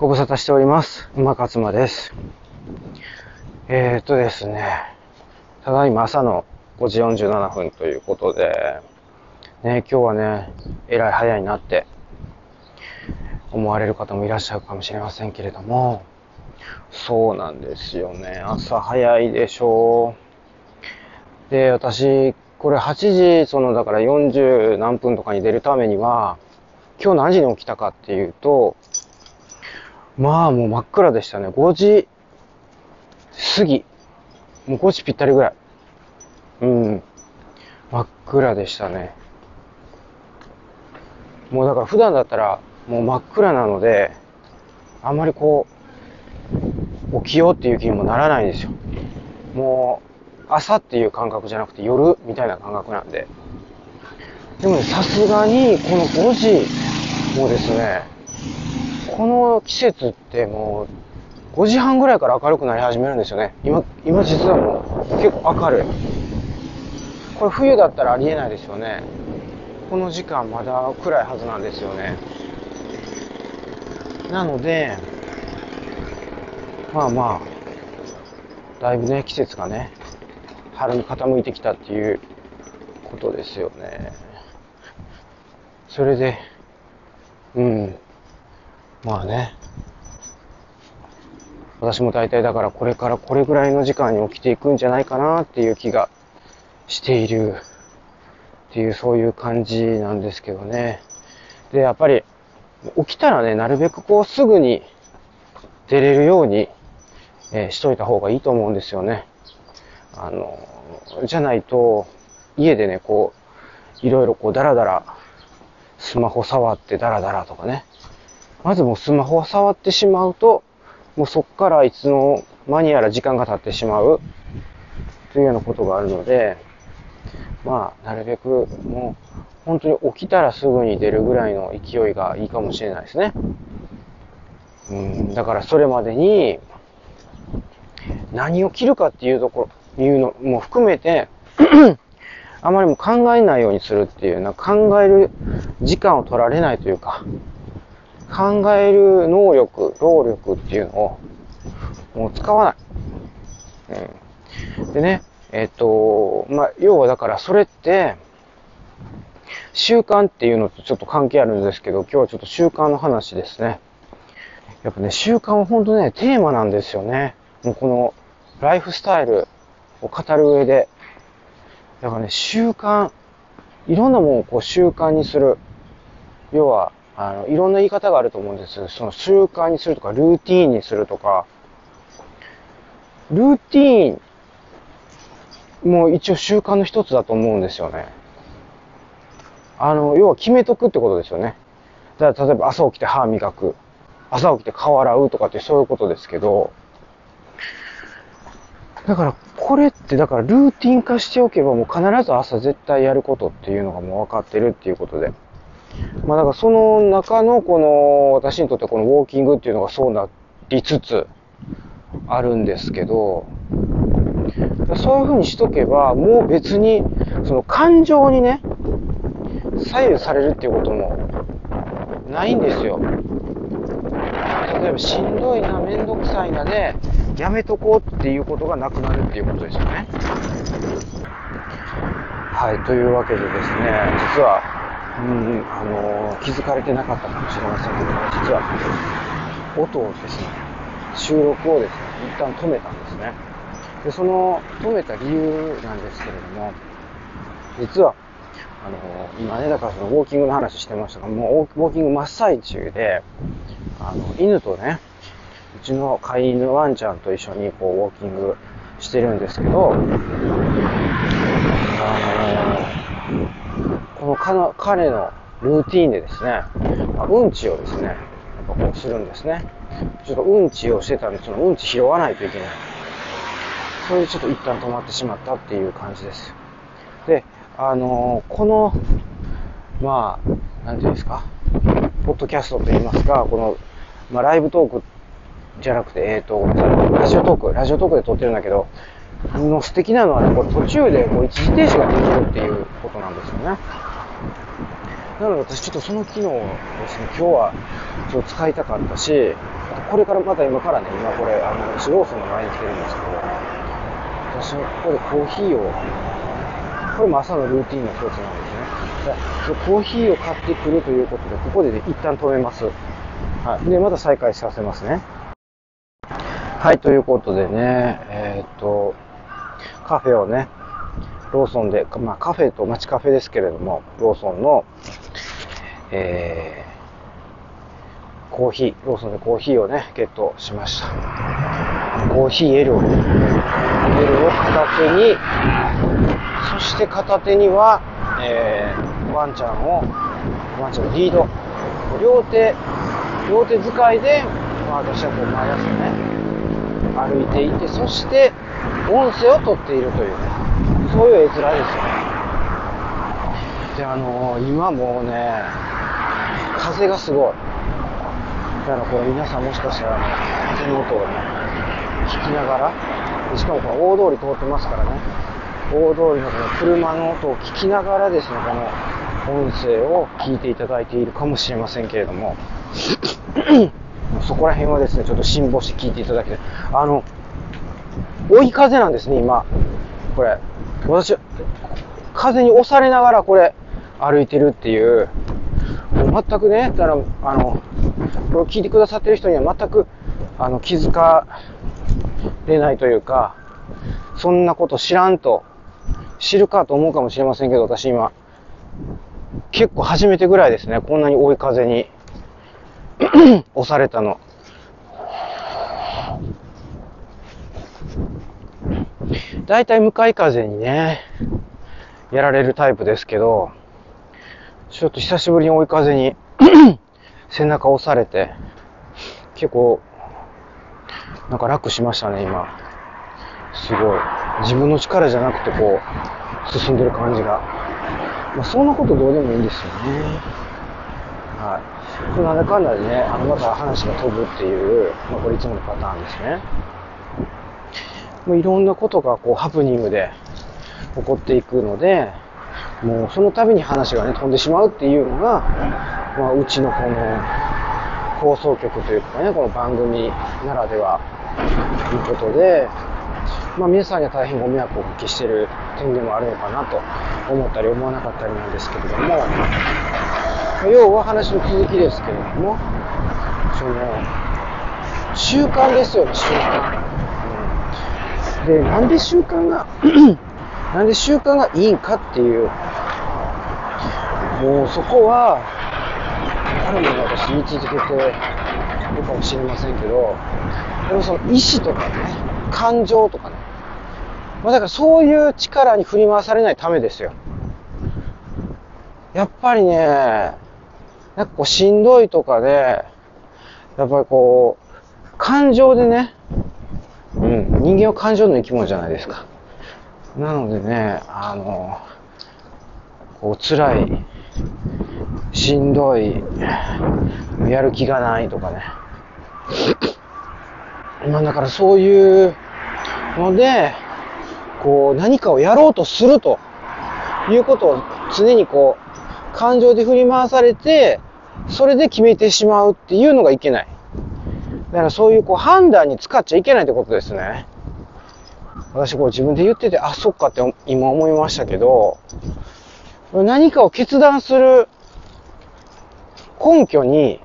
ご無沙汰しております。馬勝馬です。えー、っとですね、ただいま朝の5時47分ということで、ね、今日はね、えらい早いなって思われる方もいらっしゃるかもしれませんけれども、そうなんですよね。朝早いでしょう。で、私、これ8時、その、だから40何分とかに出るためには、今日何時に起きたかっていうと、まあもう真っ暗でしたね。5時過ぎ。もう5時ぴったりぐらい。うん。真っ暗でしたね。もうだから普段だったらもう真っ暗なので、あんまりこう、起きようっていう気にもならないんですよ。もう、朝っていう感覚じゃなくて夜みたいな感覚なんで。でもね、さすがにこの5時もですね、この季節ってもう5時半ぐらいから明るくなり始めるんですよね。今、今実はもう結構明るい。これ冬だったらありえないですよね。この時間まだ暗いはずなんですよね。なので、まあまあ、だいぶね、季節がね、春に傾いてきたっていうことですよね。それで、うん。まあね。私も大体だからこれからこれぐらいの時間に起きていくんじゃないかなっていう気がしているっていうそういう感じなんですけどね。で、やっぱり起きたらね、なるべくこうすぐに出れるように、えーしといた方がいいと思うんですよね。あの、じゃないと家でね、こう、いろいろこうダラダラスマホ触ってダラダラとかね。まずもうスマホを触ってしまうと、もうそっからいつの間にやら時間が経ってしまうというようなことがあるので、まあ、なるべくもう本当に起きたらすぐに出るぐらいの勢いがいいかもしれないですね。うん、だからそれまでに何を切るかっていうところ、いうのも含めて、あまりも考えないようにするっていうな、考える時間を取られないというか、考える能力、労力っていうのを、もう使わない。うん。でね、えっ、と、まあ、要はだからそれって、習慣っていうのとちょっと関係あるんですけど、今日はちょっと習慣の話ですね。やっぱね、習慣は本当ね、テーマなんですよね。もうこの、ライフスタイルを語る上で。だからね、習慣、いろんなものをこう習慣にする。要は、あの、いろんな言い方があると思うんです。その習慣にするとか、ルーティーンにするとか、ルーティーンも一応習慣の一つだと思うんですよね。あの、要は決めとくってことですよね。だから例えば朝起きて歯磨く。朝起きて顔洗うとかってそういうことですけど、だからこれってだからルーティン化しておけばもう必ず朝絶対やることっていうのがもう分かってるっていうことで。まあだからその中のこの私にとってこのウォーキングっていうのがそうなりつつあるんですけど、そういうふうにしとけばもう別にその感情にね、左右されるっていうこともないんですよ。例えばしんどいな、めんどくさいなで、やめとこうっていうことがなくなるっていうことですよね。はい、というわけでですね、実は、うん、あの気づかれてなかったかもしれませんけども、実は、音をですね、収録をですね、一旦止めたんですね。で、その止めた理由なんですけれども、実は、あの今ね、だからそのウォーキングの話してましたが、もうウォーキング真っ最中で、あの、犬とね、うちの飼い犬ワンちゃんと一緒にこうウォーキングしてるんですけど、あのこの彼のルーティーンでですね、まうんちをですね、やっぱこうするんですね。ちょっとうんちをしてたんで、そのうんち拾わないといけない。それでちょっと一旦止まってしまったっていう感じです。で、あのこの、まあ、なんていうんですか、ポッドキャストといいますか、この、まあ、ライブトークじゃなくて、えっ、と、ラジオトーク、ラジオトークで撮ってるんだけど、の素敵なのはね、これ途中でこう一時停止ができるっていうことなんですよね。なので私ちょっとその機能をですね、今日はちょっと使いたかったし、これからまた今からね、今これ、あの、私ローソンの前に来てるんですけど、私はここでコーヒーを、これも朝のルーティンの一つなんですね。でコーヒーを買ってくるということで、ここでね、一旦止めます。はい。で、また再開させますね。はい、ということでね、えーっと、カフェをね、ローソンで、まあカフェと街カフェですけれども、ローソンの、えー、コーヒー、ローソンでコーヒーをね、ゲットしました。コーヒー L を、L を片手に、そして片手には、えー、ワンちゃんを、ワンちゃんのリード、両手、両手使いで、まあ私はこう毎朝ね、歩いていて、そして音声を取っているというね、そういう絵面ですよね。で、あのー、今もうね、風がすごい。だからこれ皆さんもしかしたら、風の音をね、聞きながら、しかもこの大通り通ってますからね、大通りのこの車の音を聞きながらですね、この音声を聞いていただいているかもしれませんけれども、そこら辺はですね、ちょっと辛抱して聞いていただきたい。あの、追い風なんですね、今。これ。私、風に押されながらこれ、歩いてるってい、う全くね、だから、あの、これを聞いてくださってる人には全く、あの、気づかれないというか、そんなこと知らんと、知るかと思うかもしれませんけど、私今、結構初めてぐらいですね、こんなに追い風に 押されたの。大体向かい風にね、やられるタイプですけど、ちょっと久しぶりに追い風に 背中押されて、結構、なんか楽しましたね、今。すごい。自分の力じゃなくてこう、進んでる感じが。まあ、そんなことどうでもいいんですよね。はい。なんだかんだでね、あの、また話が飛ぶっていう、まあ、これいつものパターンですね。もういろんなことがこう、ハプニングで起こっていくので、もうその度に話がね、飛んでしまうっていうのが、まあ、うちのこの、放送局というかね、この番組ならでは、ということで、まあ皆さんには大変ご迷惑をおかけしている点でもあるのかなと思ったり思わなかったりなんですけれども、要は話の続きですけれども、その、習慣ですよね、習慣。うん、で、なんで習慣が なんで習慣がいいんかっていう、もうそこは、あるもの私言い続けてるかもしれませんけど、でもその意志とかね、感情とかね、まあだからそういう力に振り回されないためですよ。やっぱりね、なんかこうしんどいとかで、やっぱりこう、感情でね、うん、人間は感情の生き物じゃないですか。なのでね、あの、こう辛い、しんどい、やる気がないとかね。まあだからそういうので、こう何かをやろうとするということを常にこう感情で振り回されて、それで決めてしまうっていうのがいけない。だからそういうこう判断に使っちゃいけないってことですね。私こう自分で言ってて、あ、そっかって今思いましたけど、何かを決断する根拠に、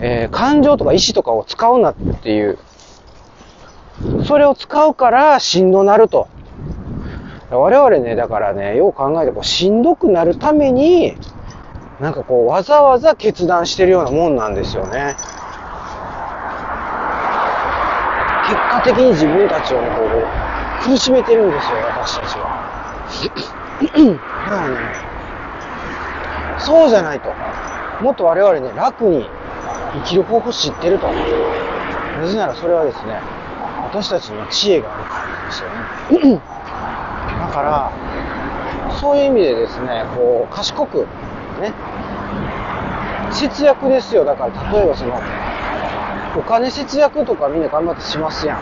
えー、感情とか意志とかを使うなっていう。それを使うからしんどなると。我々ね、だからね、よう考えてこうしんどくなるために、なんかこうわざわざ決断してるようなもんなんですよね。結果的に自分たちをね、こう、苦しめてるんですよ、私たちは。だからね、そうじゃないと。もっと我々ね、楽に生きる方法知ってると。なぜならそれはですね、私たちには知恵があるからなんですよね。だから、そういう意味でですね、こう、賢く、ね、節約ですよ。だから、例えばその、お金節約とかみんな頑張ってしますやん。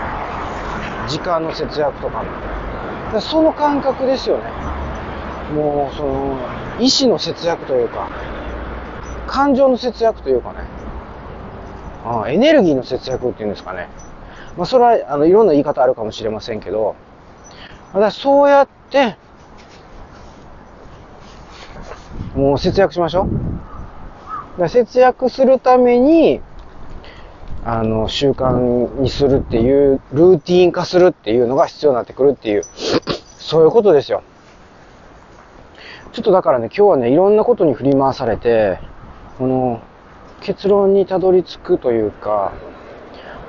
時間の節約とかも。その感覚ですよね。もう、その、意志の節約というか、感情の節約というかね。あエネルギーの節約っていうんですかね。まあ、それは、あの、いろんな言い方あるかもしれませんけど、ただそうやって、もう節約しましょう。だ節約するために、あの、習慣にするっていう、ルーティン化するっていうのが必要になってくるっていう、そういうことですよ。ちょっとだからね、今日はね、いろんなことに振り回されて、この、結論にたどり着くというか、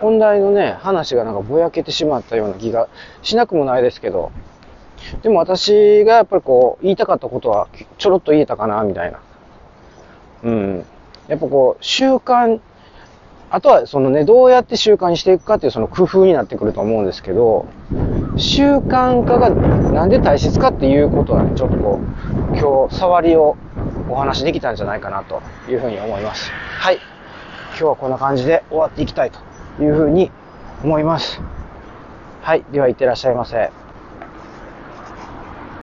本題のね、話がなんかぼやけてしまったような気がしなくもないですけど、でも私がやっぱりこう、言いたかったことはちょろっと言えたかな、みたいな。うん。やっぱこう、習慣、あとはそのね、どうやって習慣にしていくかっていうその工夫になってくると思うんですけど、習慣化がなんで大切かっていうことは、ちょっとこう、今日、触りをお話しできたんじゃないかなというふうに思います。はい。今日はこんな感じで終わっていきたいというふうに思います。はい。では、いってらっしゃいませ。